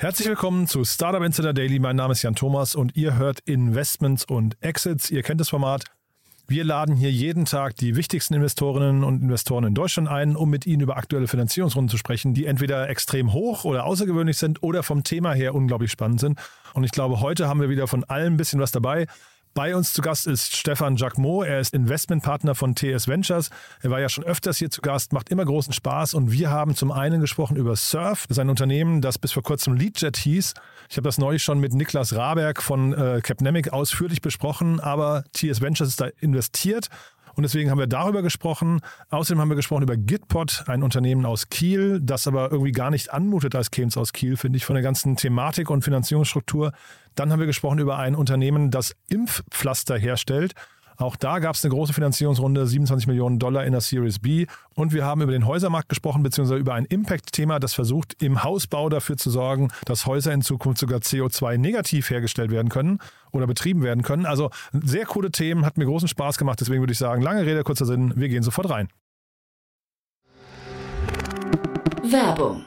Herzlich willkommen zu Startup Insider Daily. Mein Name ist Jan Thomas und ihr hört Investments und Exits. Ihr kennt das Format. Wir laden hier jeden Tag die wichtigsten Investorinnen und Investoren in Deutschland ein, um mit ihnen über aktuelle Finanzierungsrunden zu sprechen, die entweder extrem hoch oder außergewöhnlich sind oder vom Thema her unglaublich spannend sind. Und ich glaube, heute haben wir wieder von allem ein bisschen was dabei. Bei uns zu Gast ist Stefan Jacquemot. Er ist Investmentpartner von TS Ventures. Er war ja schon öfters hier zu Gast, macht immer großen Spaß. Und wir haben zum einen gesprochen über Surf. Das ist ein Unternehmen, das bis vor kurzem Leadjet hieß. Ich habe das neulich schon mit Niklas Raberg von äh, Capnemic ausführlich besprochen. Aber TS Ventures ist da investiert und deswegen haben wir darüber gesprochen. Außerdem haben wir gesprochen über Gitpod, ein Unternehmen aus Kiel, das aber irgendwie gar nicht anmutet, als käme es aus Kiel, finde ich, von der ganzen Thematik und Finanzierungsstruktur. Dann haben wir gesprochen über ein Unternehmen, das Impfpflaster herstellt. Auch da gab es eine große Finanzierungsrunde, 27 Millionen Dollar in der Series B. Und wir haben über den Häusermarkt gesprochen, beziehungsweise über ein Impact-Thema, das versucht, im Hausbau dafür zu sorgen, dass Häuser in Zukunft sogar CO2-negativ hergestellt werden können oder betrieben werden können. Also sehr coole Themen, hat mir großen Spaß gemacht. Deswegen würde ich sagen, lange Rede, kurzer Sinn, wir gehen sofort rein. Werbung.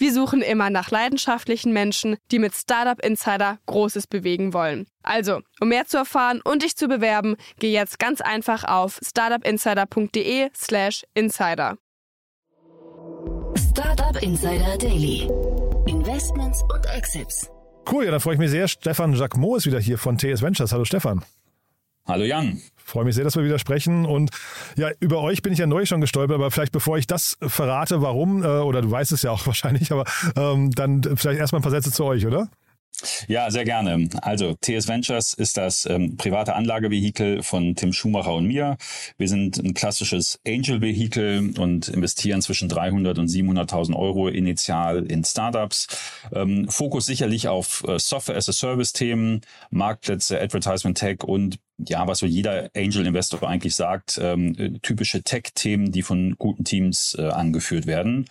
Wir suchen immer nach leidenschaftlichen Menschen, die mit Startup Insider Großes bewegen wollen. Also, um mehr zu erfahren und dich zu bewerben, geh jetzt ganz einfach auf startupinsider.de/slash insider. Startup Insider Daily. Investments und Exits. Cool, ja, da freue ich mich sehr. Stefan Jacquemot ist wieder hier von TS Ventures. Hallo Stefan. Hallo Jan. Freue mich sehr, dass wir wieder sprechen. Und ja, über euch bin ich ja neu schon gestolpert, aber vielleicht bevor ich das verrate, warum, äh, oder du weißt es ja auch wahrscheinlich, aber ähm, dann vielleicht erstmal ein paar Sätze zu euch, oder? Ja, sehr gerne. Also TS Ventures ist das ähm, private Anlagevehikel von Tim Schumacher und mir. Wir sind ein klassisches Angel-Vehikel und investieren zwischen 300 und 700.000 Euro initial in Startups. Ähm, Fokus sicherlich auf äh, Software-as-a-Service-Themen, Marktplätze, Advertisement Tech und ja, was so jeder Angel-Investor eigentlich sagt, ähm, äh, typische Tech-Themen, die von guten Teams äh, angeführt werden.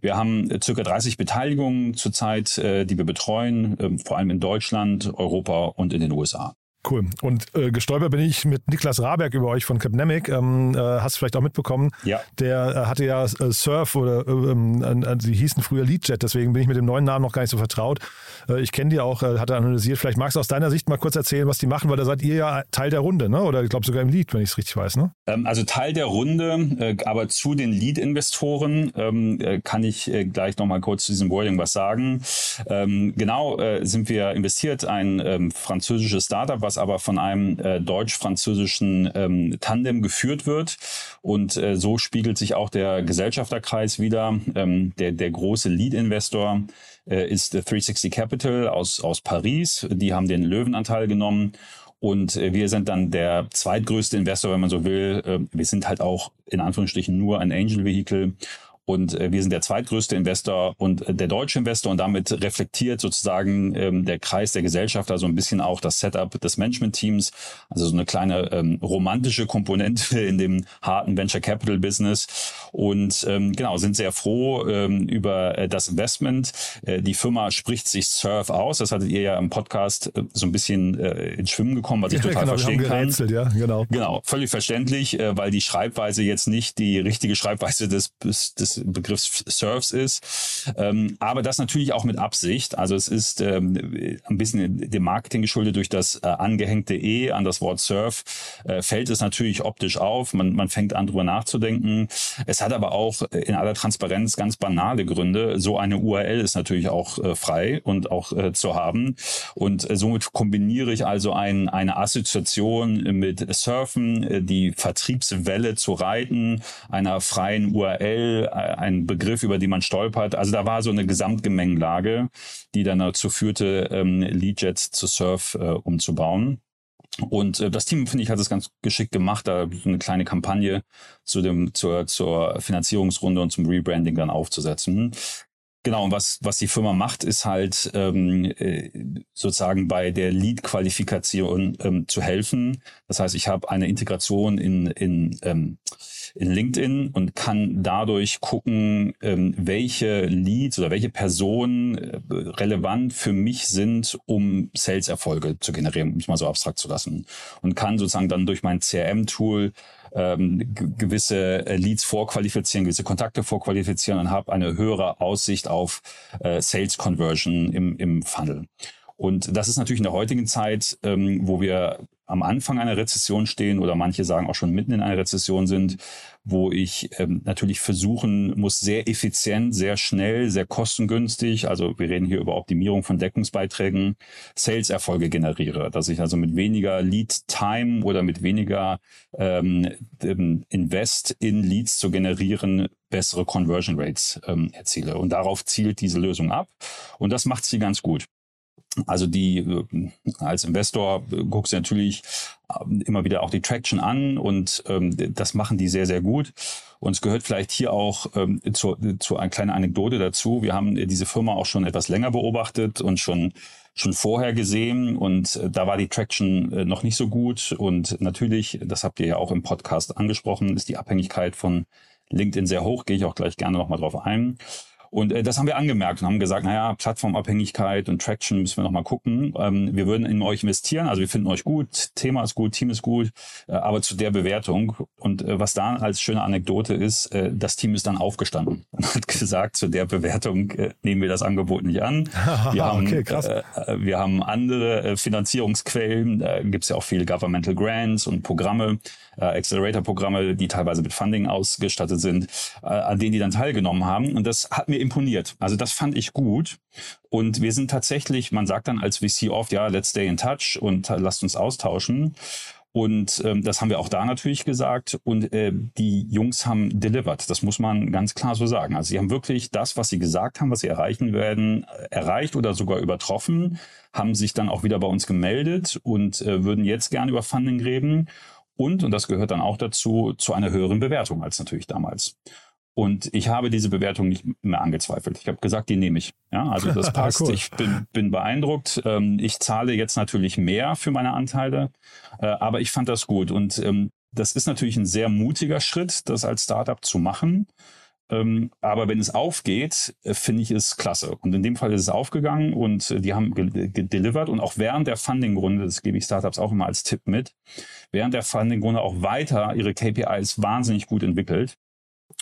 Wir haben äh, circa 30 Beteiligungen zurzeit, äh, die wir betreuen, äh, vor allem in Deutschland, Europa und in den USA. Cool. Und äh, gestolpert bin ich mit Niklas Raberg über euch von Capnemic. Ähm, äh, hast du vielleicht auch mitbekommen. Ja. Der äh, hatte ja äh, Surf oder äh, sie hießen früher Leadjet, deswegen bin ich mit dem neuen Namen noch gar nicht so vertraut. Äh, ich kenne die auch, hat er analysiert. Vielleicht magst du aus deiner Sicht mal kurz erzählen, was die machen, weil da seid ihr ja Teil der Runde, ne? Oder ich glaube sogar im Lead, wenn ich es richtig weiß, ne? Ähm, also Teil der Runde, aber zu den Lead-Investoren ähm, äh, kann ich gleich nochmal kurz zu diesem Wording was sagen. Ähm, genau sind wir investiert, ein ähm, französisches Startup, was aber von einem äh, deutsch-französischen ähm, Tandem geführt wird. Und äh, so spiegelt sich auch der Gesellschafterkreis wieder. Ähm, der, der große Lead-Investor äh, ist 360 Capital aus, aus Paris. Die haben den Löwenanteil genommen. Und äh, wir sind dann der zweitgrößte Investor, wenn man so will. Äh, wir sind halt auch in Anführungsstrichen nur ein Angel-Vehikel und äh, wir sind der zweitgrößte Investor und äh, der deutsche Investor und damit reflektiert sozusagen ähm, der Kreis der Gesellschaft, also ein bisschen auch das Setup des Management-Teams, also so eine kleine ähm, romantische Komponente in dem harten Venture Capital Business. Und ähm, genau, sind sehr froh ähm, über äh, das Investment. Äh, die Firma spricht sich Surf aus. Das hattet ihr ja im Podcast äh, so ein bisschen äh, ins Schwimmen gekommen, was ich Ja, total genau, wir haben verstehen kann. ja, genau. Genau, völlig verständlich, äh, weil die Schreibweise jetzt nicht die richtige Schreibweise des, des, Begriffs Surfs ist. Ähm, aber das natürlich auch mit Absicht. Also es ist ähm, ein bisschen dem Marketing geschuldet durch das äh, angehängte E an das Wort Surf. Äh, fällt es natürlich optisch auf. Man, man fängt an, drüber nachzudenken. Es hat aber auch in aller Transparenz ganz banale Gründe. So eine URL ist natürlich auch äh, frei und auch äh, zu haben. Und äh, somit kombiniere ich also ein, eine Assoziation mit Surfen, äh, die Vertriebswelle zu reiten, einer freien URL, äh, ein Begriff, über den man stolpert. Also da war so eine Gesamtgemengelage, die dann dazu führte, ähm, Leadjets zu Surf äh, umzubauen. Und äh, das Team, finde ich, hat es ganz geschickt gemacht, da eine kleine Kampagne zu dem, zur, zur Finanzierungsrunde und zum Rebranding dann aufzusetzen. Genau, und was, was die Firma macht, ist halt ähm, äh, sozusagen bei der Lead-Qualifikation ähm, zu helfen. Das heißt, ich habe eine Integration in, in, ähm, in LinkedIn und kann dadurch gucken, ähm, welche Leads oder welche Personen äh, relevant für mich sind, um Sales-Erfolge zu generieren, um es mal so abstrakt zu lassen. Und kann sozusagen dann durch mein CRM-Tool ähm, gewisse äh, Leads vorqualifizieren, gewisse Kontakte vorqualifizieren und habe eine höhere Aussicht auf äh, Sales Conversion im, im Funnel. Und das ist natürlich in der heutigen Zeit, ähm, wo wir am Anfang einer Rezession stehen oder manche sagen auch schon mitten in einer Rezession sind, wo ich ähm, natürlich versuchen muss, sehr effizient, sehr schnell, sehr kostengünstig, also wir reden hier über Optimierung von Deckungsbeiträgen, Sales-Erfolge generiere, dass ich also mit weniger Lead-Time oder mit weniger ähm, Invest in Leads zu generieren, bessere Conversion Rates ähm, erziele. Und darauf zielt diese Lösung ab. Und das macht sie ganz gut. Also die äh, als Investor äh, guckst du natürlich ähm, immer wieder auch die Traction an und ähm, das machen die sehr, sehr gut. Und es gehört vielleicht hier auch ähm, zu, zu einer kleinen Anekdote dazu. Wir haben diese Firma auch schon etwas länger beobachtet und schon schon vorher gesehen und äh, da war die Traction äh, noch nicht so gut. Und natürlich, das habt ihr ja auch im Podcast angesprochen, ist die Abhängigkeit von LinkedIn sehr hoch. Gehe ich auch gleich gerne nochmal drauf ein. Und äh, das haben wir angemerkt und haben gesagt, naja, Plattformabhängigkeit und Traction müssen wir noch mal gucken. Ähm, wir würden in euch investieren, also wir finden euch gut, Thema ist gut, Team ist gut, äh, aber zu der Bewertung. Und äh, was da als schöne Anekdote ist, äh, das Team ist dann aufgestanden und hat gesagt, zu der Bewertung äh, nehmen wir das Angebot nicht an. Wir haben, okay, krass. Äh, äh, wir haben andere äh, Finanzierungsquellen, da gibt es ja auch viele Governmental Grants und Programme, äh, Accelerator-Programme, die teilweise mit Funding ausgestattet sind, äh, an denen die dann teilgenommen haben. Und das hat mir imponiert. Also das fand ich gut. Und wir sind tatsächlich, man sagt dann als VC oft, ja, let's stay in touch und lasst uns austauschen. Und ähm, das haben wir auch da natürlich gesagt. Und äh, die Jungs haben delivered. Das muss man ganz klar so sagen. Also sie haben wirklich das, was sie gesagt haben, was sie erreichen werden, erreicht oder sogar übertroffen, haben sich dann auch wieder bei uns gemeldet und äh, würden jetzt gerne über Funding reden. Und, und das gehört dann auch dazu, zu einer höheren Bewertung als natürlich damals. Und ich habe diese Bewertung nicht mehr angezweifelt. Ich habe gesagt, die nehme ich. Ja, also das passt. cool. Ich bin, bin beeindruckt. Ähm, ich zahle jetzt natürlich mehr für meine Anteile, äh, aber ich fand das gut. Und ähm, das ist natürlich ein sehr mutiger Schritt, das als Startup zu machen. Ähm, aber wenn es aufgeht, äh, finde ich es klasse. Und in dem Fall ist es aufgegangen und äh, die haben gedelivered und auch während der Funding-Runde, das gebe ich Startups auch immer als Tipp mit, während der Funding-Runde auch weiter ihre KPIs wahnsinnig gut entwickelt.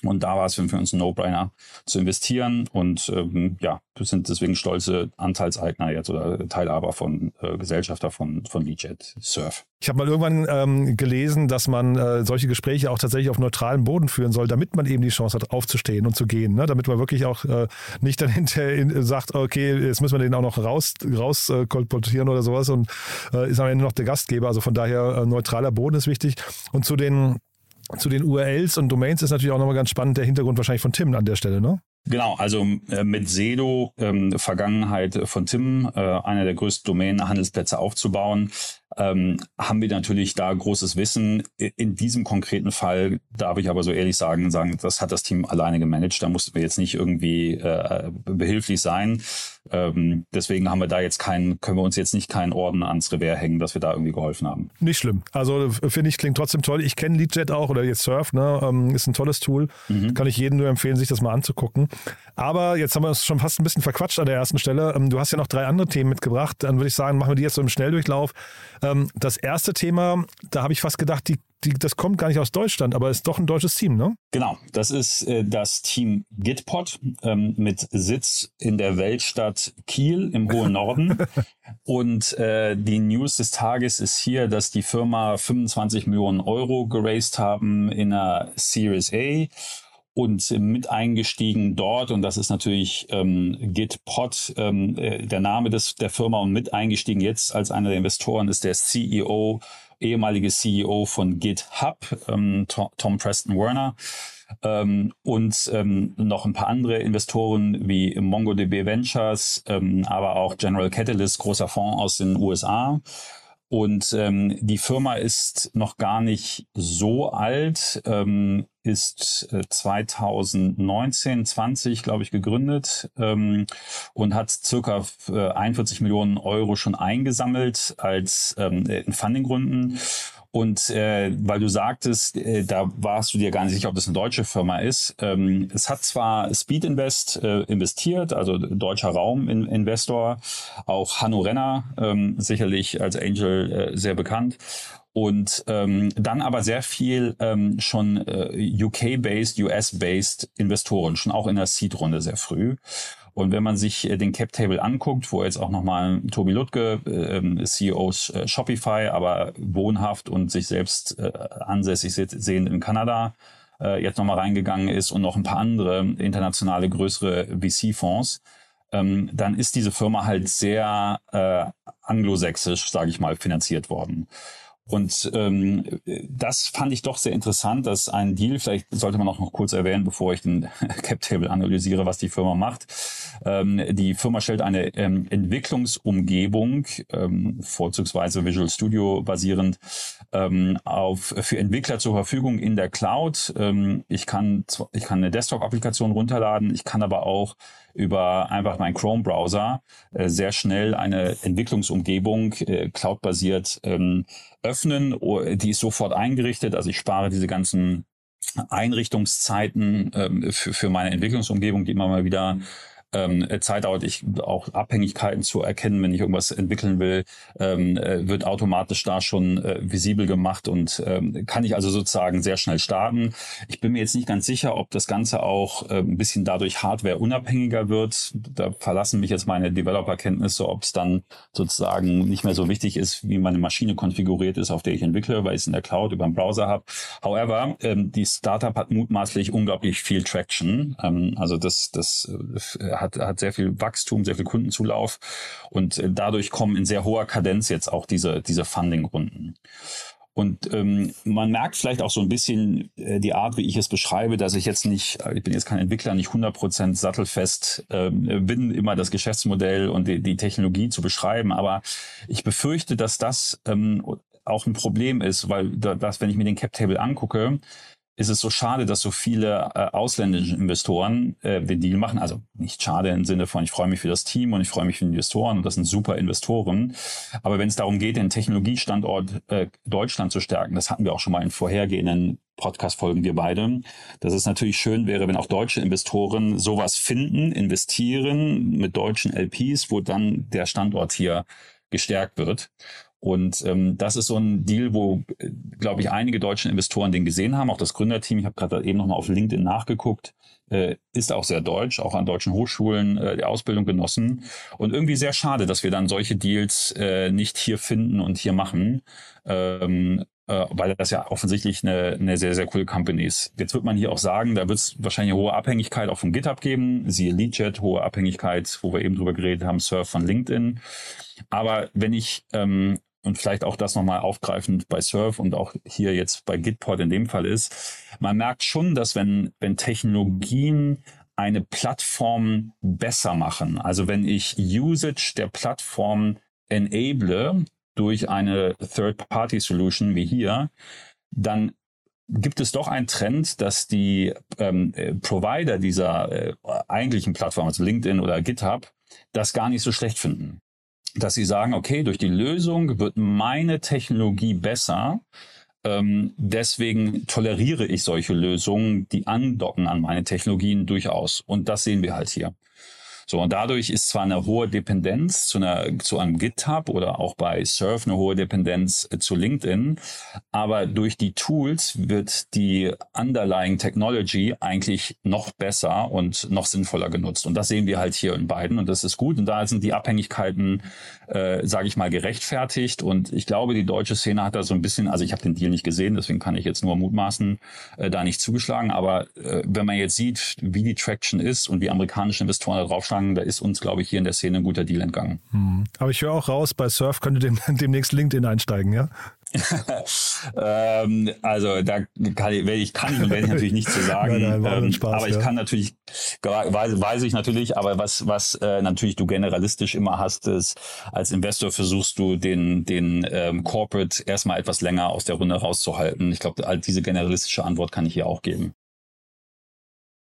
Und da war es für uns ein No-Brainer zu investieren. Und ähm, ja, wir sind deswegen stolze Anteilseigner jetzt oder Teilhaber von äh, Gesellschafter von, von Leadjet Surf. Ich habe mal irgendwann ähm, gelesen, dass man äh, solche Gespräche auch tatsächlich auf neutralem Boden führen soll, damit man eben die Chance hat, aufzustehen und zu gehen. Ne? Damit man wirklich auch äh, nicht dann hinterher in, sagt, okay, jetzt müssen wir den auch noch raus, raus äh, kolportieren oder sowas und äh, ist am Ende noch der Gastgeber. Also von daher äh, neutraler Boden ist wichtig. Und zu den zu den URLs und Domains ist natürlich auch nochmal ganz spannend der Hintergrund wahrscheinlich von Tim an der Stelle, ne? Genau, also äh, mit Sedo, ähm, Vergangenheit von Tim, äh, einer der größten Domain-Handelsplätze aufzubauen, ähm, haben wir natürlich da großes Wissen. In diesem konkreten Fall darf ich aber so ehrlich sagen, sagen, das hat das Team alleine gemanagt. Da mussten wir jetzt nicht irgendwie äh, behilflich sein. Ähm, deswegen haben wir da jetzt keinen, können wir uns jetzt nicht keinen Orden ans Revers hängen, dass wir da irgendwie geholfen haben. Nicht schlimm. Also finde ich, klingt trotzdem toll. Ich kenne Leadjet auch oder jetzt Surf, ne? Ähm, ist ein tolles Tool. Mhm. Kann ich jedem nur empfehlen, sich das mal anzugucken. Aber jetzt haben wir uns schon fast ein bisschen verquatscht an der ersten Stelle. Ähm, du hast ja noch drei andere Themen mitgebracht. Dann würde ich sagen, machen wir die jetzt so im Schnelldurchlauf. Ähm, das erste Thema, da habe ich fast gedacht, die, die, das kommt gar nicht aus Deutschland, aber ist doch ein deutsches Team, ne? Genau, das ist äh, das Team Gitpod ähm, mit Sitz in der Weltstadt Kiel im hohen Norden. Und äh, die News des Tages ist hier, dass die Firma 25 Millionen Euro geraced haben in einer Series A und mit eingestiegen dort, und das ist natürlich ähm, Gitpod, ähm, äh, der Name des, der Firma, und mit eingestiegen jetzt als einer der Investoren ist der CEO, ehemalige CEO von GitHub, ähm, Tom Preston Werner. Ähm, und ähm, noch ein paar andere Investoren wie MongoDB Ventures, ähm, aber auch General Catalyst, großer Fonds aus den USA. Und ähm, die Firma ist noch gar nicht so alt, ähm, ist äh, 2019, 20, glaube ich, gegründet ähm, und hat circa äh, 41 Millionen Euro schon eingesammelt als ähm, in Fundinggründen und äh, weil du sagtest, äh, da warst du dir gar nicht sicher, ob das eine deutsche Firma ist. Ähm, es hat zwar Speed Invest äh, investiert, also deutscher Rauminvestor, auch Hanno Renner, ähm, sicherlich als Angel äh, sehr bekannt. Und ähm, dann aber sehr viel ähm, schon äh, UK-based, US-based Investoren, schon auch in der Seed-Runde sehr früh. Und wenn man sich äh, den Cap Table anguckt, wo jetzt auch nochmal Tobi Lutke, äh, CEO äh, Shopify, aber wohnhaft und sich selbst äh, ansässig sehend in Kanada, äh, jetzt nochmal reingegangen ist und noch ein paar andere internationale größere VC-Fonds, ähm, dann ist diese Firma halt sehr äh, anglosächsisch, sage ich mal, finanziert worden. Und ähm, das fand ich doch sehr interessant, dass ein Deal, vielleicht sollte man auch noch kurz erwähnen, bevor ich den Cap Table analysiere, was die Firma macht. Ähm, die Firma stellt eine ähm, Entwicklungsumgebung, ähm, vorzugsweise Visual Studio basierend, ähm, auf, für Entwickler zur Verfügung in der Cloud. Ähm, ich, kann, ich kann eine Desktop-Applikation runterladen, ich kann aber auch über einfach meinen Chrome-Browser äh, sehr schnell eine Entwicklungsumgebung äh, cloud-basiert ähm, öffnen. Die ist sofort eingerichtet. Also ich spare diese ganzen Einrichtungszeiten ähm, für, für meine Entwicklungsumgebung, die immer mal wieder ähm, Zeit dauert, ich auch Abhängigkeiten zu erkennen, wenn ich irgendwas entwickeln will, ähm, äh, wird automatisch da schon äh, visibel gemacht und ähm, kann ich also sozusagen sehr schnell starten. Ich bin mir jetzt nicht ganz sicher, ob das Ganze auch äh, ein bisschen dadurch Hardware unabhängiger wird. Da verlassen mich jetzt meine Developer-Kenntnisse, ob es dann sozusagen nicht mehr so wichtig ist, wie meine Maschine konfiguriert ist, auf der ich entwickle, weil ich es in der Cloud über den Browser habe. However, ähm, die Startup hat mutmaßlich unglaublich viel Traction. Ähm, also das, das äh, hat, hat sehr viel Wachstum, sehr viel Kundenzulauf und äh, dadurch kommen in sehr hoher Kadenz jetzt auch diese, diese Funding-Runden. Und ähm, man merkt vielleicht auch so ein bisschen äh, die Art, wie ich es beschreibe, dass ich jetzt nicht, äh, ich bin jetzt kein Entwickler, nicht 100% sattelfest äh, bin, immer das Geschäftsmodell und die, die Technologie zu beschreiben. Aber ich befürchte, dass das ähm, auch ein Problem ist, weil das, wenn ich mir den Cap Table angucke, ist es so schade, dass so viele äh, ausländische Investoren äh, den Deal machen. Also nicht schade im Sinne von, ich freue mich für das Team und ich freue mich für die Investoren und das sind super Investoren. Aber wenn es darum geht, den Technologiestandort äh, Deutschland zu stärken, das hatten wir auch schon mal in vorhergehenden Podcast-Folgen, wir beide, dass es natürlich schön wäre, wenn auch deutsche Investoren sowas finden, investieren mit deutschen LPs, wo dann der Standort hier gestärkt wird. Und ähm, das ist so ein Deal, wo, äh, glaube ich, einige deutsche Investoren den gesehen haben. Auch das Gründerteam, ich habe gerade eben nochmal auf LinkedIn nachgeguckt, äh, ist auch sehr deutsch, auch an deutschen Hochschulen äh, die Ausbildung genossen. Und irgendwie sehr schade, dass wir dann solche Deals äh, nicht hier finden und hier machen. Ähm, äh, weil das ja offensichtlich eine, eine sehr, sehr coole Company ist. Jetzt wird man hier auch sagen, da wird es wahrscheinlich hohe Abhängigkeit auch vom GitHub geben, siehe Leadjet, hohe Abhängigkeit, wo wir eben drüber geredet haben, Surf von LinkedIn. Aber wenn ich ähm, und vielleicht auch das nochmal aufgreifend bei Surf und auch hier jetzt bei Gitpod in dem Fall ist, man merkt schon, dass wenn, wenn Technologien eine Plattform besser machen, also wenn ich Usage der Plattform enable durch eine Third-Party-Solution wie hier, dann gibt es doch einen Trend, dass die ähm, äh, Provider dieser äh, eigentlichen Plattform, also LinkedIn oder GitHub, das gar nicht so schlecht finden dass sie sagen, okay, durch die Lösung wird meine Technologie besser. Ähm, deswegen toleriere ich solche Lösungen, die andocken an meine Technologien durchaus. Und das sehen wir halt hier. So, und dadurch ist zwar eine hohe Dependenz zu, einer, zu einem GitHub oder auch bei Surf eine hohe Dependenz äh, zu LinkedIn, aber durch die Tools wird die underlying Technology eigentlich noch besser und noch sinnvoller genutzt. Und das sehen wir halt hier in beiden und das ist gut. Und da sind die Abhängigkeiten, äh, sage ich mal, gerechtfertigt. Und ich glaube, die deutsche Szene hat da so ein bisschen, also ich habe den Deal nicht gesehen, deswegen kann ich jetzt nur mutmaßen, äh, da nicht zugeschlagen. Aber äh, wenn man jetzt sieht, wie die Traction ist und wie amerikanische Investoren da draufschlagen, da ist uns, glaube ich, hier in der Szene ein guter Deal entgangen. Hm. Aber ich höre auch raus, bei Surf könnte dem, demnächst LinkedIn einsteigen, ja? ähm, also da kann ich, kann ich und werde ich natürlich nicht zu sagen. Nein, nein, ähm, Spaß, aber ich ja. kann natürlich, weiß, weiß ich natürlich, aber was, was äh, natürlich du generalistisch immer hast, ist, als Investor versuchst du den, den ähm, Corporate erstmal etwas länger aus der Runde rauszuhalten. Ich glaube, diese generalistische Antwort kann ich hier auch geben.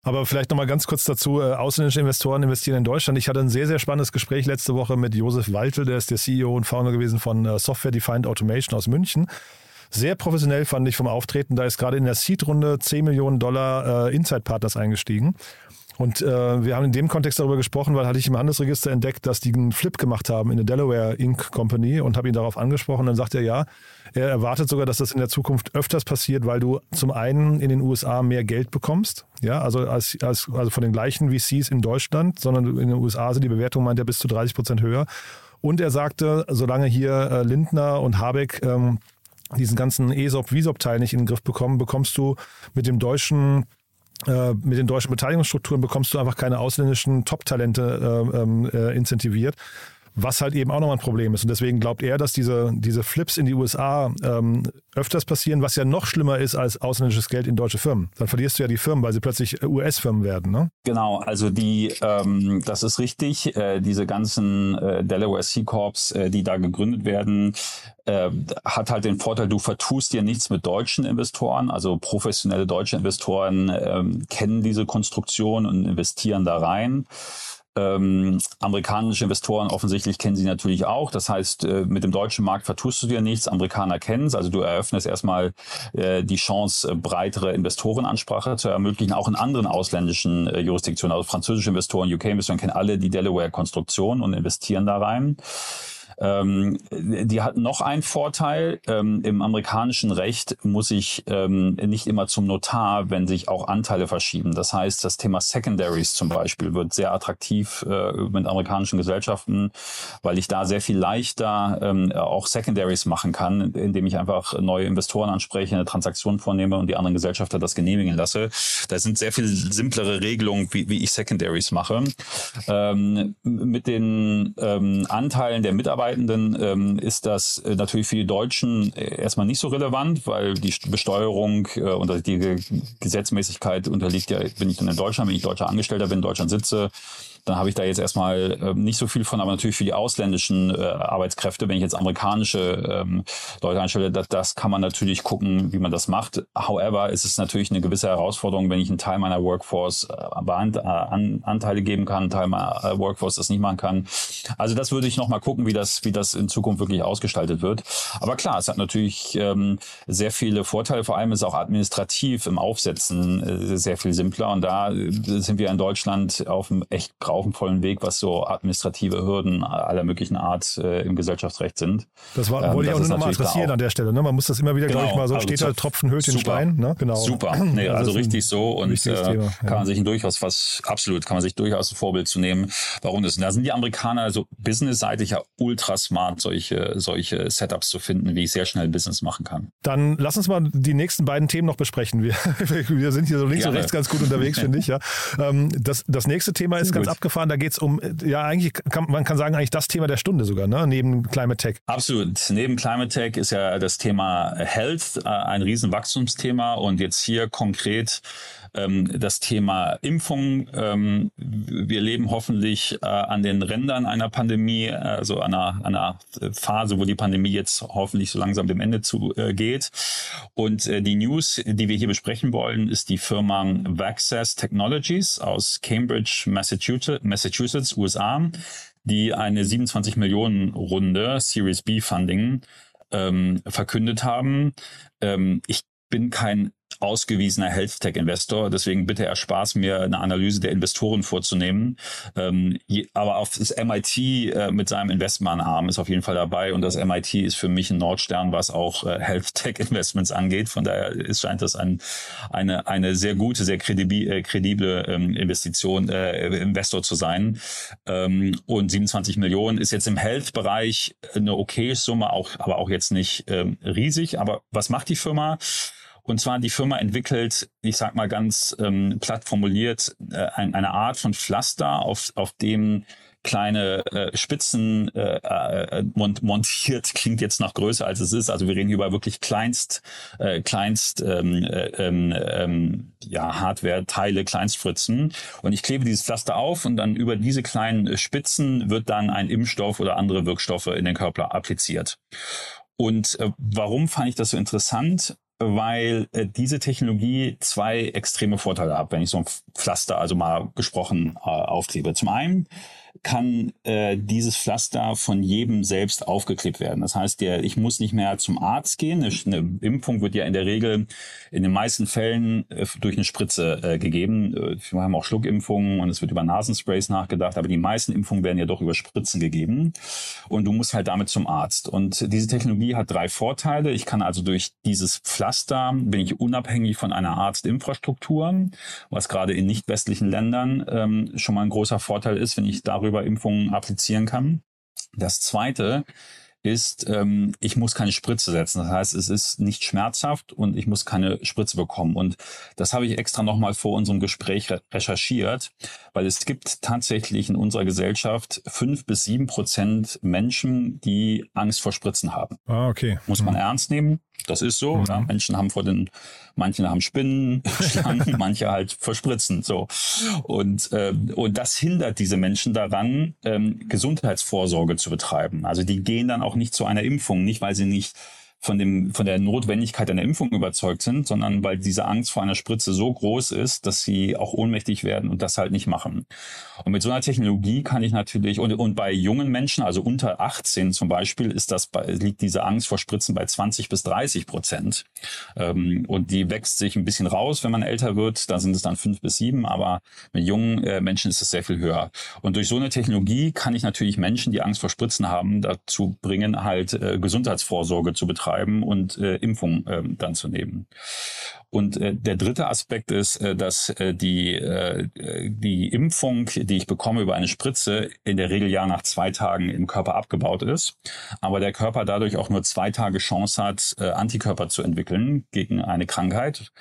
Aber vielleicht nochmal ganz kurz dazu, äh, ausländische Investoren investieren in Deutschland. Ich hatte ein sehr, sehr spannendes Gespräch letzte Woche mit Josef Waltel, der ist der CEO und Founder gewesen von äh, Software Defined Automation aus München. Sehr professionell fand ich vom Auftreten. Da ist gerade in der Seed-Runde 10 Millionen Dollar äh, Inside-Partners eingestiegen. Und äh, wir haben in dem Kontext darüber gesprochen, weil hatte ich im Handelsregister entdeckt, dass die einen Flip gemacht haben in der Delaware Inc. Company und habe ihn darauf angesprochen. Dann sagt er ja, er erwartet sogar, dass das in der Zukunft öfters passiert, weil du zum einen in den USA mehr Geld bekommst, ja, also als, als also von den gleichen VCs in Deutschland, sondern in den USA sind die Bewertungen meint er bis zu 30 Prozent höher. Und er sagte, solange hier äh, Lindner und Habeck ähm, diesen ganzen ESOP-Visop-Teil nicht in den Griff bekommen, bekommst du mit dem deutschen mit den deutschen Beteiligungsstrukturen bekommst du einfach keine ausländischen Top-Talente äh, ähm, äh, incentiviert was halt eben auch nochmal ein Problem ist. Und deswegen glaubt er, dass diese, diese Flips in die USA ähm, öfters passieren, was ja noch schlimmer ist als ausländisches Geld in deutsche Firmen. Dann verlierst du ja die Firmen, weil sie plötzlich US-Firmen werden. Ne? Genau, also die, ähm, das ist richtig. Äh, diese ganzen äh, Delaware C-Corps, äh, die da gegründet werden, äh, hat halt den Vorteil, du vertust dir nichts mit deutschen Investoren. Also professionelle deutsche Investoren äh, kennen diese Konstruktion und investieren da rein. Ähm, amerikanische Investoren offensichtlich kennen sie natürlich auch. Das heißt, äh, mit dem deutschen Markt vertust du dir nichts. Amerikaner kennen es. Also du eröffnest erstmal äh, die Chance, äh, breitere Investorenansprache zu ermöglichen, auch in anderen ausländischen äh, Jurisdiktionen. Also französische Investoren, UK-Investoren kennen alle die Delaware-Konstruktion und investieren da rein. Ähm, die hat noch einen Vorteil. Ähm, Im amerikanischen Recht muss ich ähm, nicht immer zum Notar, wenn sich auch Anteile verschieben. Das heißt, das Thema Secondaries zum Beispiel wird sehr attraktiv äh, mit amerikanischen Gesellschaften, weil ich da sehr viel leichter ähm, auch Secondaries machen kann, indem ich einfach neue Investoren anspreche, eine Transaktion vornehme und die anderen Gesellschafter das genehmigen lasse. Da sind sehr viel simplere Regelungen, wie, wie ich Secondaries mache. Ähm, mit den ähm, Anteilen der Mitarbeiter Mitarbeitenden ähm, ist das äh, natürlich für die Deutschen äh, erstmal nicht so relevant, weil die Besteuerung äh, und die Gesetzmäßigkeit unterliegt ja, bin ich dann in Deutschland, wenn ich deutscher Angestellter bin, in Deutschland sitze, dann habe ich da jetzt erstmal äh, nicht so viel von, aber natürlich für die ausländischen äh, Arbeitskräfte, wenn ich jetzt amerikanische ähm, Leute einstelle, das, das kann man natürlich gucken, wie man das macht. However, ist es natürlich eine gewisse Herausforderung, wenn ich einen Teil meiner Workforce äh, an, an, Anteile geben kann, einen Teil meiner äh, Workforce das nicht machen kann. Also das würde ich nochmal gucken, wie das, wie das in Zukunft wirklich ausgestaltet wird. Aber klar, es hat natürlich ähm, sehr viele Vorteile, vor allem ist auch administrativ im Aufsetzen äh, sehr viel simpler und da äh, sind wir in Deutschland auf einem echt grauenvollen Weg, was so administrative Hürden aller möglichen Art äh, im Gesellschaftsrecht sind. Das war, ähm, wollte ich auch nur nochmal adressieren an der Stelle. Ne? Man muss das immer wieder, genau. glaube ich, mal so also steht halt Tropfen höhlt den Stein. Ne? Genau. Super. Nee, also, also richtig so und äh, Thema, kann ja. man sich durchaus was, absolut, kann man sich durchaus ein Vorbild zu nehmen. Warum das? Da sind die Amerikaner so businessseitig ja ultra smart, solche, solche Setups zu finden, wie ich sehr schnell Business machen kann. Dann lass uns mal die nächsten beiden Themen noch besprechen. Wir, wir sind hier so links Gerne. und rechts ganz gut unterwegs, finde ich. Ja. Ähm, das, das nächste Thema ist ganz ab abgefahren. Da geht es um, ja, eigentlich kann man kann sagen, eigentlich das Thema der Stunde sogar, ne? neben Climate Tech. Absolut. Neben Climate Tech ist ja das Thema Health äh, ein Riesenwachstumsthema und jetzt hier konkret ähm, das Thema Impfung. Ähm, wir leben hoffentlich äh, an den Rändern einer Pandemie, also einer, einer Phase, wo die Pandemie jetzt hoffentlich so langsam dem Ende zu äh, geht. Und äh, die News, die wir hier besprechen wollen, ist die Firma Vaccess Technologies aus Cambridge, Massachusetts, Massachusetts USA, die eine 27 Millionen Runde Series B Funding ähm, verkündet haben. Ähm, ich bin kein ausgewiesener Health Tech Investor. Deswegen bitte erspar's mir eine Analyse der Investoren vorzunehmen. Ähm, je, aber auf das MIT äh, mit seinem Investmentarm ist auf jeden Fall dabei und das MIT ist für mich ein Nordstern, was auch äh, Health Tech Investments angeht. Von daher ist, scheint das ein, eine, eine sehr gute, sehr kredible, äh, kredible ähm, Investition, äh, Investor zu sein. Ähm, und 27 Millionen ist jetzt im Health-Bereich eine okay Summe, auch, aber auch jetzt nicht ähm, riesig. Aber was macht die Firma? Und zwar die Firma entwickelt, ich sag mal ganz ähm, platt formuliert, äh, ein, eine Art von Pflaster, auf, auf dem kleine äh, Spitzen äh, äh, montiert, klingt jetzt noch größer als es ist. Also wir reden hier über wirklich kleinst, äh, kleinst ähm, äh, ähm, ähm, ja, Hardware-Teile, Kleinstspritzen. Und ich klebe dieses Pflaster auf und dann über diese kleinen Spitzen wird dann ein Impfstoff oder andere Wirkstoffe in den Körper appliziert. Und äh, warum fand ich das so interessant? Weil äh, diese Technologie zwei extreme Vorteile hat, wenn ich so ein Pflaster, also mal gesprochen, äh, aufklebe. Zum einen kann äh, dieses Pflaster von jedem selbst aufgeklebt werden. Das heißt, der, ich muss nicht mehr zum Arzt gehen. Eine, eine Impfung wird ja in der Regel in den meisten Fällen äh, durch eine Spritze äh, gegeben. Äh, wir haben auch Schluckimpfungen und es wird über Nasensprays nachgedacht, aber die meisten Impfungen werden ja doch über Spritzen gegeben. Und du musst halt damit zum Arzt. Und diese Technologie hat drei Vorteile. Ich kann also durch dieses Pflaster, bin ich unabhängig von einer Arztinfrastruktur, was gerade in nicht westlichen Ländern ähm, schon mal ein großer Vorteil ist, wenn ich darüber darüber Impfungen applizieren kann. Das zweite ist, ähm, ich muss keine Spritze setzen. Das heißt, es ist nicht schmerzhaft und ich muss keine Spritze bekommen. Und das habe ich extra nochmal vor unserem Gespräch re recherchiert, weil es gibt tatsächlich in unserer Gesellschaft fünf bis sieben Prozent Menschen, die Angst vor Spritzen haben. Ah, okay. Muss man mhm. ernst nehmen. Das ist so. Mhm. Ja. Menschen haben vor den, manche haben Spinnen, Schlangen, manche halt verspritzen. So. Und, äh, und das hindert diese Menschen daran, ähm, Gesundheitsvorsorge zu betreiben. Also die gehen dann auch nicht zu einer Impfung, nicht weil sie nicht von, dem, von der Notwendigkeit einer Impfung überzeugt sind, sondern weil diese Angst vor einer Spritze so groß ist, dass sie auch ohnmächtig werden und das halt nicht machen. Und mit so einer Technologie kann ich natürlich, und, und bei jungen Menschen, also unter 18 zum Beispiel, ist das bei, liegt diese Angst vor Spritzen bei 20 bis 30 Prozent. Ähm, und die wächst sich ein bisschen raus, wenn man älter wird. Da sind es dann fünf bis sieben, aber mit jungen äh, Menschen ist es sehr viel höher. Und durch so eine Technologie kann ich natürlich Menschen, die Angst vor Spritzen haben, dazu bringen, halt äh, Gesundheitsvorsorge zu betreiben schreiben und äh, Impfung äh, dann zu nehmen. Und äh, der dritte Aspekt ist, äh, dass äh, die, äh, die Impfung, die ich bekomme über eine Spritze, in der Regel ja nach zwei Tagen im Körper abgebaut ist. Aber der Körper dadurch auch nur zwei Tage Chance hat, äh, Antikörper zu entwickeln gegen eine Krankheit.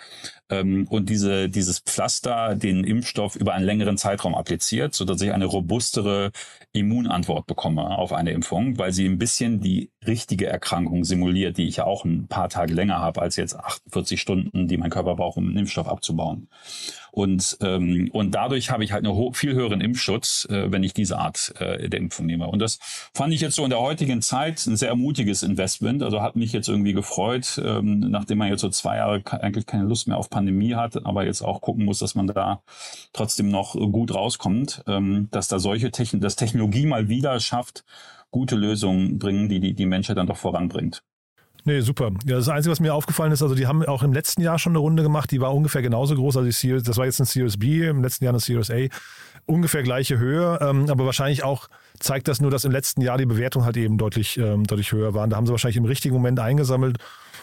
Ähm, und diese, dieses Pflaster den Impfstoff über einen längeren Zeitraum appliziert, sodass ich eine robustere Immunantwort bekomme auf eine Impfung, weil sie ein bisschen die richtige Erkrankung simuliert, die ich ja auch ein paar Tage länger habe als jetzt 48 Stunden, die mein Körper braucht, um einen Impfstoff abzubauen. Und, ähm, und dadurch habe ich halt einen viel höheren Impfschutz, äh, wenn ich diese Art äh, der Impfung nehme. Und das fand ich jetzt so in der heutigen Zeit ein sehr ermutiges Investment. Also hat mich jetzt irgendwie gefreut, ähm, nachdem man jetzt so zwei Jahre eigentlich keine Lust mehr auf Pandemie hat, aber jetzt auch gucken muss, dass man da trotzdem noch gut rauskommt, ähm, dass da solche Techn dass Technologie mal wieder schafft, gute Lösungen bringen, die die, die Menschheit dann doch voranbringt. Nee, super. Ja, das Einzige, was mir aufgefallen ist, also die haben auch im letzten Jahr schon eine Runde gemacht, die war ungefähr genauso groß. Also die Series, das war jetzt ein Series B, im letzten Jahr eine Series A. Ungefähr gleiche Höhe, ähm, aber wahrscheinlich auch zeigt das nur, dass im letzten Jahr die Bewertung halt eben deutlich, ähm, deutlich höher waren. Da haben sie wahrscheinlich im richtigen Moment eingesammelt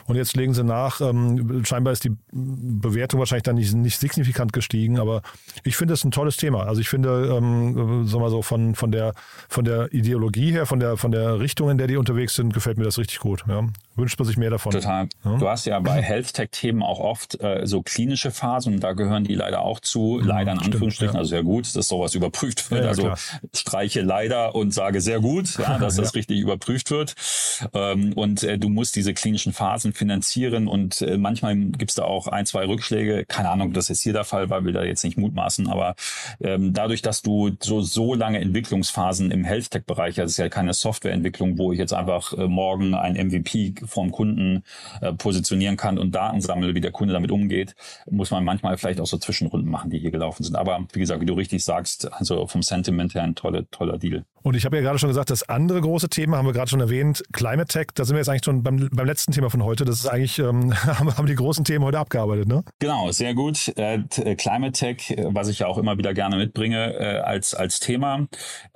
und jetzt legen sie nach. Ähm, scheinbar ist die Bewertung wahrscheinlich dann nicht, nicht signifikant gestiegen, aber ich finde es ein tolles Thema. Also ich finde, ähm, sagen wir so, von, von, der, von der Ideologie her, von der, von der Richtung, in der die unterwegs sind, gefällt mir das richtig gut. Ja. Wünscht man sich mehr davon. Total. Ja? Du hast ja bei Health Tech-Themen auch oft äh, so klinische Phasen, da gehören die leider auch zu. Leider in Anführungsstrichen, ja. also sehr gut, dass sowas überprüft wird. also streiche leider und sage sehr gut, ja, dass das richtig überprüft wird. Ähm, und äh, du musst diese klinischen Phasen finanzieren und äh, manchmal gibt es da auch ein, zwei Rückschläge. Keine Ahnung, das ist hier der Fall, weil wir da jetzt nicht mutmaßen, aber ähm, dadurch, dass du so, so lange Entwicklungsphasen im Health-Tech-Bereich, also es ist ja keine Softwareentwicklung, wo ich jetzt einfach äh, morgen ein MVP vom Kunden äh, positionieren kann und Daten sammle, wie der Kunde damit umgeht, muss man manchmal vielleicht auch so Zwischenrunden machen, die hier gelaufen sind. Aber wie gesagt, wie du richtig sagst, also vom Sentiment her ein toller, toller Deal. Und ich habe ja gerade schon gesagt, das andere große Thema haben wir gerade schon erwähnt, Climate Tech. Da sind wir jetzt eigentlich schon beim, beim letzten Thema von heute. Das ist eigentlich, ähm, haben die großen Themen heute abgearbeitet, ne? Genau, sehr gut. Äh, äh Climate Tech, äh, was ich ja auch immer wieder gerne mitbringe äh, als, als Thema.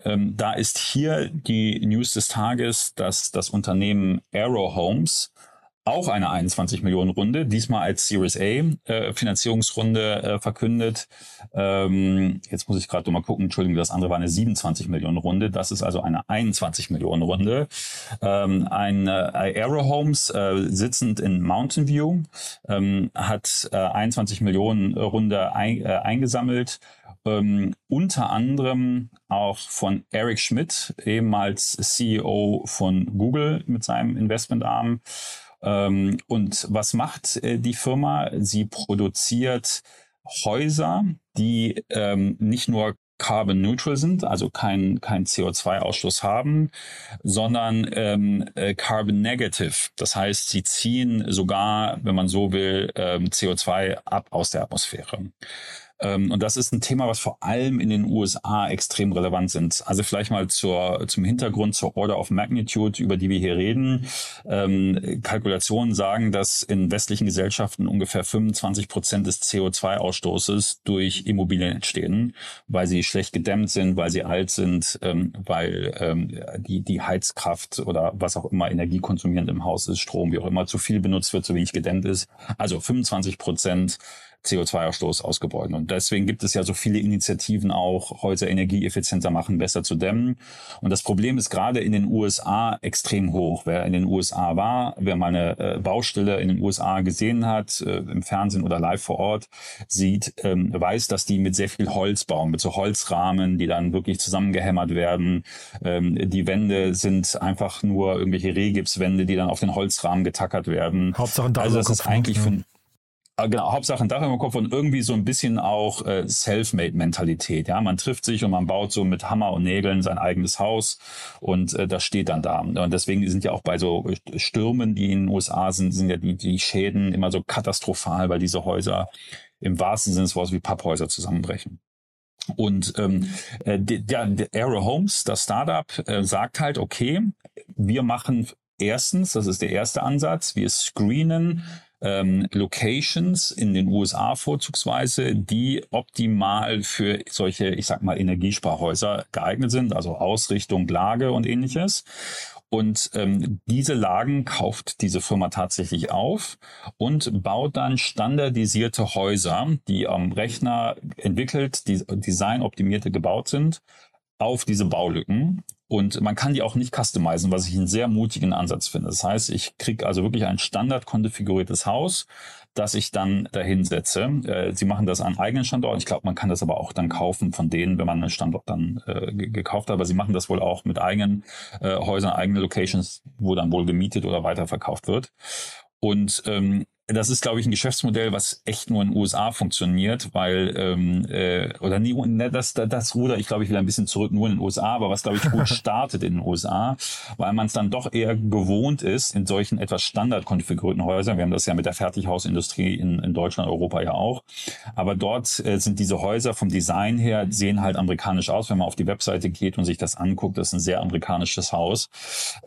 Ähm, da ist hier die News des Tages, dass das Unternehmen Aero Homes auch eine 21 Millionen Runde, diesmal als Series A äh, Finanzierungsrunde äh, verkündet. Ähm, jetzt muss ich gerade mal gucken, Entschuldigung, das andere war eine 27 Millionen Runde. Das ist also eine 21 Millionen Runde. Ähm, ein äh, Aero Homes äh, sitzend in Mountain View ähm, hat äh, 21 Millionen Runde ein, äh, eingesammelt. Ähm, unter anderem auch von Eric Schmidt, ehemals CEO von Google mit seinem Investmentarm. Ähm, und was macht äh, die Firma? Sie produziert Häuser, die ähm, nicht nur carbon neutral sind, also kein, kein CO2-Ausstoß haben, sondern ähm, äh, carbon negative. Das heißt, sie ziehen sogar, wenn man so will, ähm, CO2 ab aus der Atmosphäre. Ähm, und das ist ein Thema, was vor allem in den USA extrem relevant sind. Also vielleicht mal zur, zum Hintergrund, zur Order of Magnitude, über die wir hier reden. Ähm, Kalkulationen sagen, dass in westlichen Gesellschaften ungefähr 25 Prozent des CO2-Ausstoßes durch Immobilien entstehen, weil sie schlecht gedämmt sind, weil sie alt sind, ähm, weil ähm, die, die Heizkraft oder was auch immer energiekonsumierend im Haus ist, Strom, wie auch immer, zu viel benutzt wird, zu wenig gedämmt ist. Also 25 Prozent CO2-Ausstoß aus Gebäuden. Und deswegen gibt es ja so viele Initiativen auch, Häuser energieeffizienter machen, besser zu dämmen. Und das Problem ist gerade in den USA extrem hoch. Wer in den USA war, wer mal eine äh, Baustelle in den USA gesehen hat, äh, im Fernsehen oder live vor Ort, sieht, ähm, weiß, dass die mit sehr viel Holz bauen, mit so Holzrahmen, die dann wirklich zusammengehämmert werden. Ähm, die Wände sind einfach nur irgendwelche Rehgipswände, die dann auf den Holzrahmen getackert werden. Hauptsache Dach Also das ist eigentlich für, genau, Hauptsache ein Dach im Kopf und irgendwie so ein bisschen auch äh, Self-Made-Mentalität. Ja, man trifft sich und man baut so mit Hammer und Nägeln sein eigenes Haus und äh, das steht dann da. Und deswegen sind ja auch bei so Stürmen, die in den USA sind, sind ja die, die Schäden immer so katastrophal, weil diese Häuser im wahrsten Sinne des Wortes wie Papphäuser zusammenbrechen. Und ähm, äh, der, der Aero Homes, das Startup, äh, sagt halt, okay, wir machen erstens, das ist der erste Ansatz, wir screenen ähm, Locations in den USA vorzugsweise, die optimal für solche, ich sag mal, Energiesparhäuser geeignet sind, also Ausrichtung, Lage und ähnliches. Und ähm, diese Lagen kauft diese Firma tatsächlich auf und baut dann standardisierte Häuser, die am Rechner entwickelt, die designoptimierte gebaut sind, auf diese Baulücken und man kann die auch nicht customizen, was ich einen sehr mutigen Ansatz finde. Das heißt, ich kriege also wirklich ein standard konfiguriertes Haus, das ich dann dahin setze. Äh, sie machen das an eigenen Standorten. Ich glaube, man kann das aber auch dann kaufen von denen, wenn man einen Standort dann äh, gekauft hat. Aber sie machen das wohl auch mit eigenen äh, Häusern, eigenen Locations, wo dann wohl gemietet oder weiterverkauft wird. Und ähm, das ist, glaube ich, ein Geschäftsmodell, was echt nur in den USA funktioniert, weil, ähm, äh, oder nie, ne, das, das Ruder, ich glaube, ich will ein bisschen zurück nur in den USA, aber was, glaube ich, gut startet in den USA, weil man es dann doch eher gewohnt ist, in solchen etwas standardkonfigurierten Häusern, wir haben das ja mit der Fertighausindustrie in, in Deutschland, Europa ja auch, aber dort äh, sind diese Häuser vom Design her, sehen halt amerikanisch aus, wenn man auf die Webseite geht und sich das anguckt, das ist ein sehr amerikanisches Haus.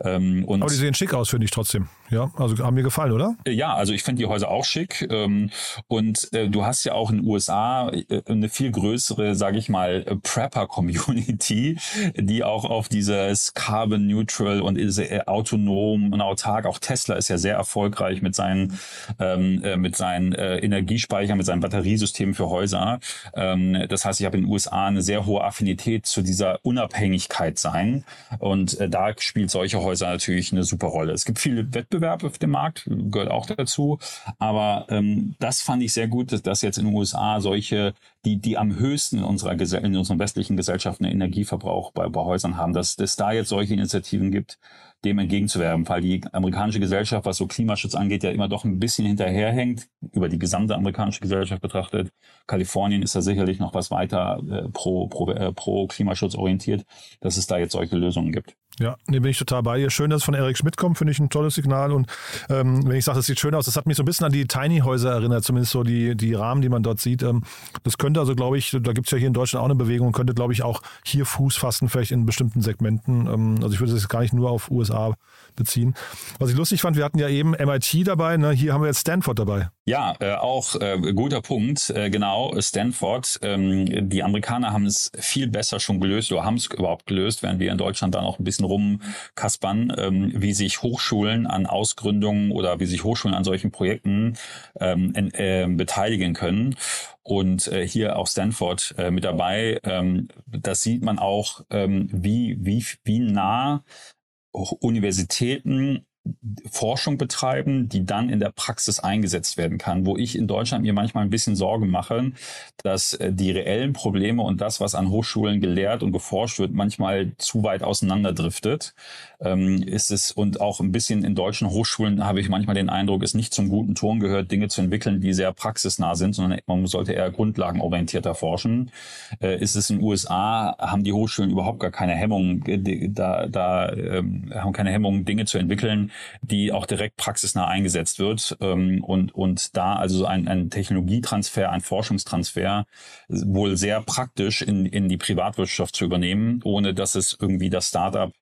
Ähm, aber die sehen schick aus, finde ich trotzdem. Ja, also haben mir gefallen, oder? Ja, also ich finde die Häuser auch schick. Ähm, und äh, du hast ja auch in den USA äh, eine viel größere, sage ich mal, Prepper-Community, die auch auf dieses Carbon Neutral und ist äh, autonom und autark. Auch Tesla ist ja sehr erfolgreich mit seinen ähm, mit seinen Energiespeichern, mit seinen Batteriesystemen für Häuser. Ähm, das heißt, ich habe in den USA eine sehr hohe Affinität zu dieser Unabhängigkeit sein. Und da spielt solche Häuser natürlich eine super Rolle. Es gibt viele Wettbewerb auf dem Markt, gehört auch dazu. Aber ähm, das fand ich sehr gut, dass, dass jetzt in den USA solche, die, die am höchsten in unserer in unseren westlichen Gesellschaften Energieverbrauch bei, bei Häusern haben, dass es da jetzt solche Initiativen gibt, dem entgegenzuwerben, weil die amerikanische Gesellschaft, was so Klimaschutz angeht, ja immer doch ein bisschen hinterherhängt, über die gesamte amerikanische Gesellschaft betrachtet. Kalifornien ist da sicherlich noch was weiter äh, pro, pro, äh, pro Klimaschutz orientiert, dass es da jetzt solche Lösungen gibt. Ja, nee, bin ich total bei dir. Schön, dass es von Eric Schmidt kommt, finde ich ein tolles Signal. Und ähm, wenn ich sage, es sieht schön aus, das hat mich so ein bisschen an die Tiny-Häuser erinnert, zumindest so die, die Rahmen, die man dort sieht. Ähm, das könnte also, glaube ich, da gibt es ja hier in Deutschland auch eine Bewegung, könnte, glaube ich, auch hier Fuß fassen, vielleicht in bestimmten Segmenten. Ähm, also ich würde das gar nicht nur auf USA beziehen. Was ich lustig fand, wir hatten ja eben MIT dabei, ne? hier haben wir jetzt Stanford dabei. Ja, äh, auch äh, guter Punkt. Äh, genau, Stanford. Ähm, die Amerikaner haben es viel besser schon gelöst oder haben es überhaupt gelöst, während wir in Deutschland da noch ein bisschen rumkaspern, ähm, wie sich Hochschulen an Ausgründungen oder wie sich Hochschulen an solchen Projekten ähm, äh, beteiligen können. Und äh, hier auch Stanford äh, mit dabei. Ähm, das sieht man auch, ähm, wie, wie, wie nah Universitäten Forschung betreiben, die dann in der Praxis eingesetzt werden kann, wo ich in Deutschland mir manchmal ein bisschen Sorge mache, dass äh, die reellen Probleme und das, was an Hochschulen gelehrt und geforscht wird, manchmal zu weit auseinanderdriftet. Ähm, ist es und auch ein bisschen in deutschen Hochschulen habe ich manchmal den Eindruck, es nicht zum guten Ton gehört, Dinge zu entwickeln, die sehr praxisnah sind, sondern man sollte eher grundlagenorientierter forschen. Äh, ist es in den USA, haben die Hochschulen überhaupt gar keine Hemmung, da, da ähm, haben keine Hemmung, Dinge zu entwickeln, die auch direkt praxisnah eingesetzt wird ähm, und, und da also ein, ein Technologietransfer, ein Forschungstransfer wohl sehr praktisch in, in die Privatwirtschaft zu übernehmen, ohne dass es irgendwie das Startup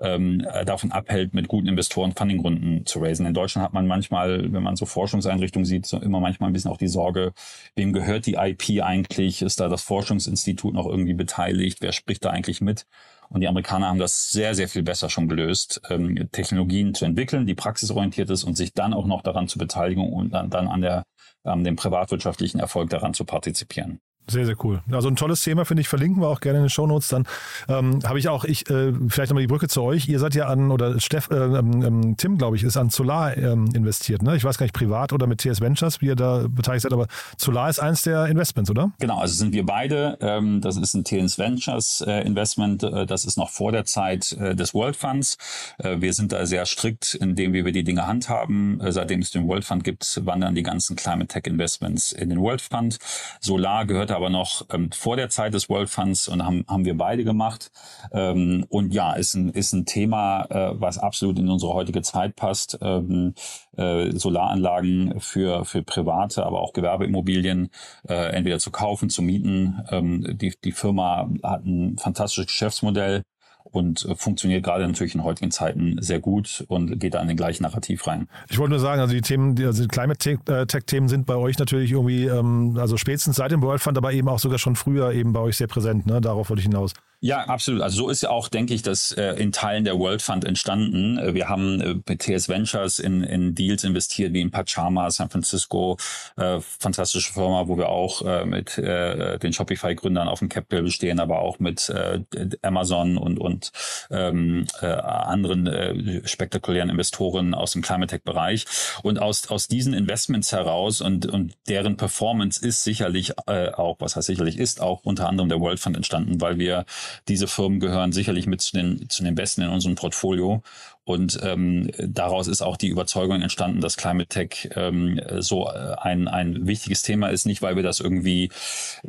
ähm, davon abhält, mit guten Investoren Fundingrunden zu raisen. In Deutschland hat man manchmal, wenn man so Forschungseinrichtungen sieht, so immer manchmal ein bisschen auch die Sorge, wem gehört die IP eigentlich? Ist da das Forschungsinstitut noch irgendwie beteiligt? Wer spricht da eigentlich mit? Und die Amerikaner haben das sehr, sehr viel besser schon gelöst, ähm, Technologien zu entwickeln, die praxisorientiert ist und sich dann auch noch daran zu beteiligen und dann, dann an der, an dem privatwirtschaftlichen Erfolg daran zu partizipieren. Sehr, sehr cool. Also ein tolles Thema, finde ich, verlinken wir auch gerne in den Shownotes. Dann ähm, habe ich auch, ich, äh, vielleicht nochmal die Brücke zu euch. Ihr seid ja an, oder Steff, äh, ähm, ähm, Tim, glaube ich, ist an Solar ähm, investiert. Ne? Ich weiß gar nicht, privat oder mit TS Ventures, wie ihr da beteiligt seid, aber Solar ist eins der Investments, oder? Genau, also sind wir beide. Ähm, das ist ein TS Ventures äh, Investment. Äh, das ist noch vor der Zeit äh, des World Funds. Äh, wir sind da sehr strikt, indem wir die Dinge handhaben. Äh, seitdem es den World Fund gibt, wandern die ganzen Climate Tech Investments in den World Fund. Solar gehört aber noch ähm, vor der Zeit des World Funds und haben, haben wir beide gemacht. Ähm, und ja, ist ein, ist ein Thema, äh, was absolut in unsere heutige Zeit passt. Ähm, äh, Solaranlagen für, für private, aber auch Gewerbeimmobilien äh, entweder zu kaufen, zu mieten. Ähm, die, die Firma hat ein fantastisches Geschäftsmodell und äh, funktioniert gerade natürlich in heutigen Zeiten sehr gut und geht da in den gleichen Narrativ rein. Ich wollte nur sagen, also die Themen, die, also die Climate äh, Tech Themen sind bei euch natürlich irgendwie, ähm, also spätestens seit dem World Fund, aber eben auch sogar schon früher eben bei euch sehr präsent. Ne? Darauf wollte ich hinaus. Ja, absolut. Also so ist ja auch, denke ich, das äh, in Teilen der World Fund entstanden. Äh, wir haben äh, mit TS Ventures in, in Deals investiert, wie in Pachama, San Francisco, äh, fantastische Firma, wo wir auch äh, mit äh, den Shopify-Gründern auf dem Capital bestehen, aber auch mit äh, Amazon und, und ähm, äh, anderen äh, spektakulären Investoren aus dem Climate Tech-Bereich. Und aus, aus diesen Investments heraus und, und deren Performance ist sicherlich äh, auch, was heißt sicherlich, ist auch unter anderem der World Fund entstanden, weil wir diese Firmen gehören sicherlich mit zu den, zu den besten in unserem Portfolio. Und ähm, daraus ist auch die Überzeugung entstanden, dass Climate Tech ähm, so äh, ein, ein wichtiges Thema ist. Nicht, weil wir das irgendwie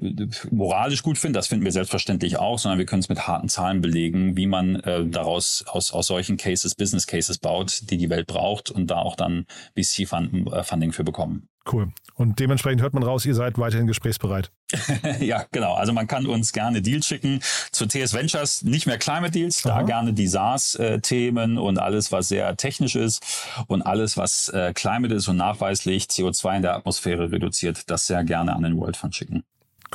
äh, moralisch gut finden, das finden wir selbstverständlich auch, sondern wir können es mit harten Zahlen belegen, wie man äh, daraus aus, aus solchen Cases Business Cases baut, die die Welt braucht und da auch dann VC-Funding äh, für bekommen. Cool. Und dementsprechend hört man raus, ihr seid weiterhin gesprächsbereit. ja, genau. Also man kann uns gerne Deals schicken. Zu TS Ventures nicht mehr Climate Deals, Aha. da gerne die SaaS-Themen und alles, was sehr technisch ist und alles, was äh, Climate ist und nachweislich CO2 in der Atmosphäre reduziert, das sehr gerne an den World Fund schicken.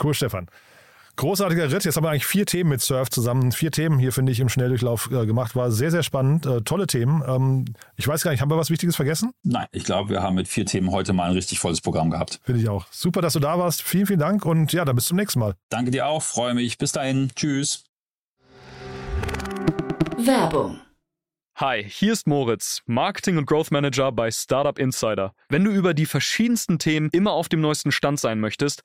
Cool, Stefan. Großartiger Ritt. Jetzt haben wir eigentlich vier Themen mit Surf zusammen. Vier Themen hier, finde ich, im Schnelldurchlauf äh, gemacht. War sehr, sehr spannend. Äh, tolle Themen. Ähm, ich weiß gar nicht, haben wir was Wichtiges vergessen? Nein, ich glaube, wir haben mit vier Themen heute mal ein richtig volles Programm gehabt. Finde ich auch. Super, dass du da warst. Vielen, vielen Dank und ja, dann bis zum nächsten Mal. Danke dir auch. Freue mich. Bis dahin. Tschüss. Werbung Hi, hier ist Moritz, Marketing und Growth Manager bei Startup Insider. Wenn du über die verschiedensten Themen immer auf dem neuesten Stand sein möchtest,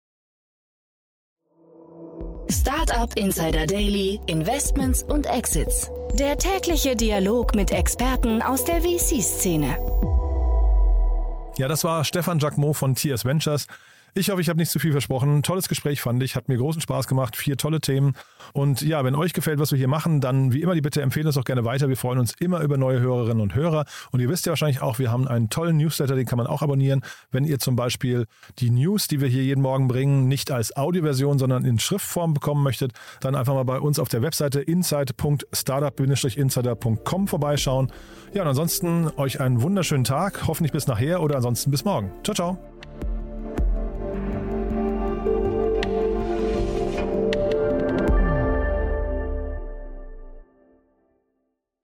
Startup Insider Daily, Investments und Exits. Der tägliche Dialog mit Experten aus der VC-Szene. Ja, das war Stefan Jacquemot von TS Ventures. Ich hoffe, ich habe nicht zu viel versprochen. Tolles Gespräch fand ich, hat mir großen Spaß gemacht, vier tolle Themen. Und ja, wenn euch gefällt, was wir hier machen, dann wie immer die Bitte empfehlen es auch gerne weiter. Wir freuen uns immer über neue Hörerinnen und Hörer. Und ihr wisst ja wahrscheinlich auch, wir haben einen tollen Newsletter, den kann man auch abonnieren. Wenn ihr zum Beispiel die News, die wir hier jeden Morgen bringen, nicht als Audioversion, sondern in Schriftform bekommen möchtet, dann einfach mal bei uns auf der Webseite insight.startup-insider.com vorbeischauen. Ja, und ansonsten euch einen wunderschönen Tag, hoffentlich bis nachher oder ansonsten bis morgen. Ciao, ciao.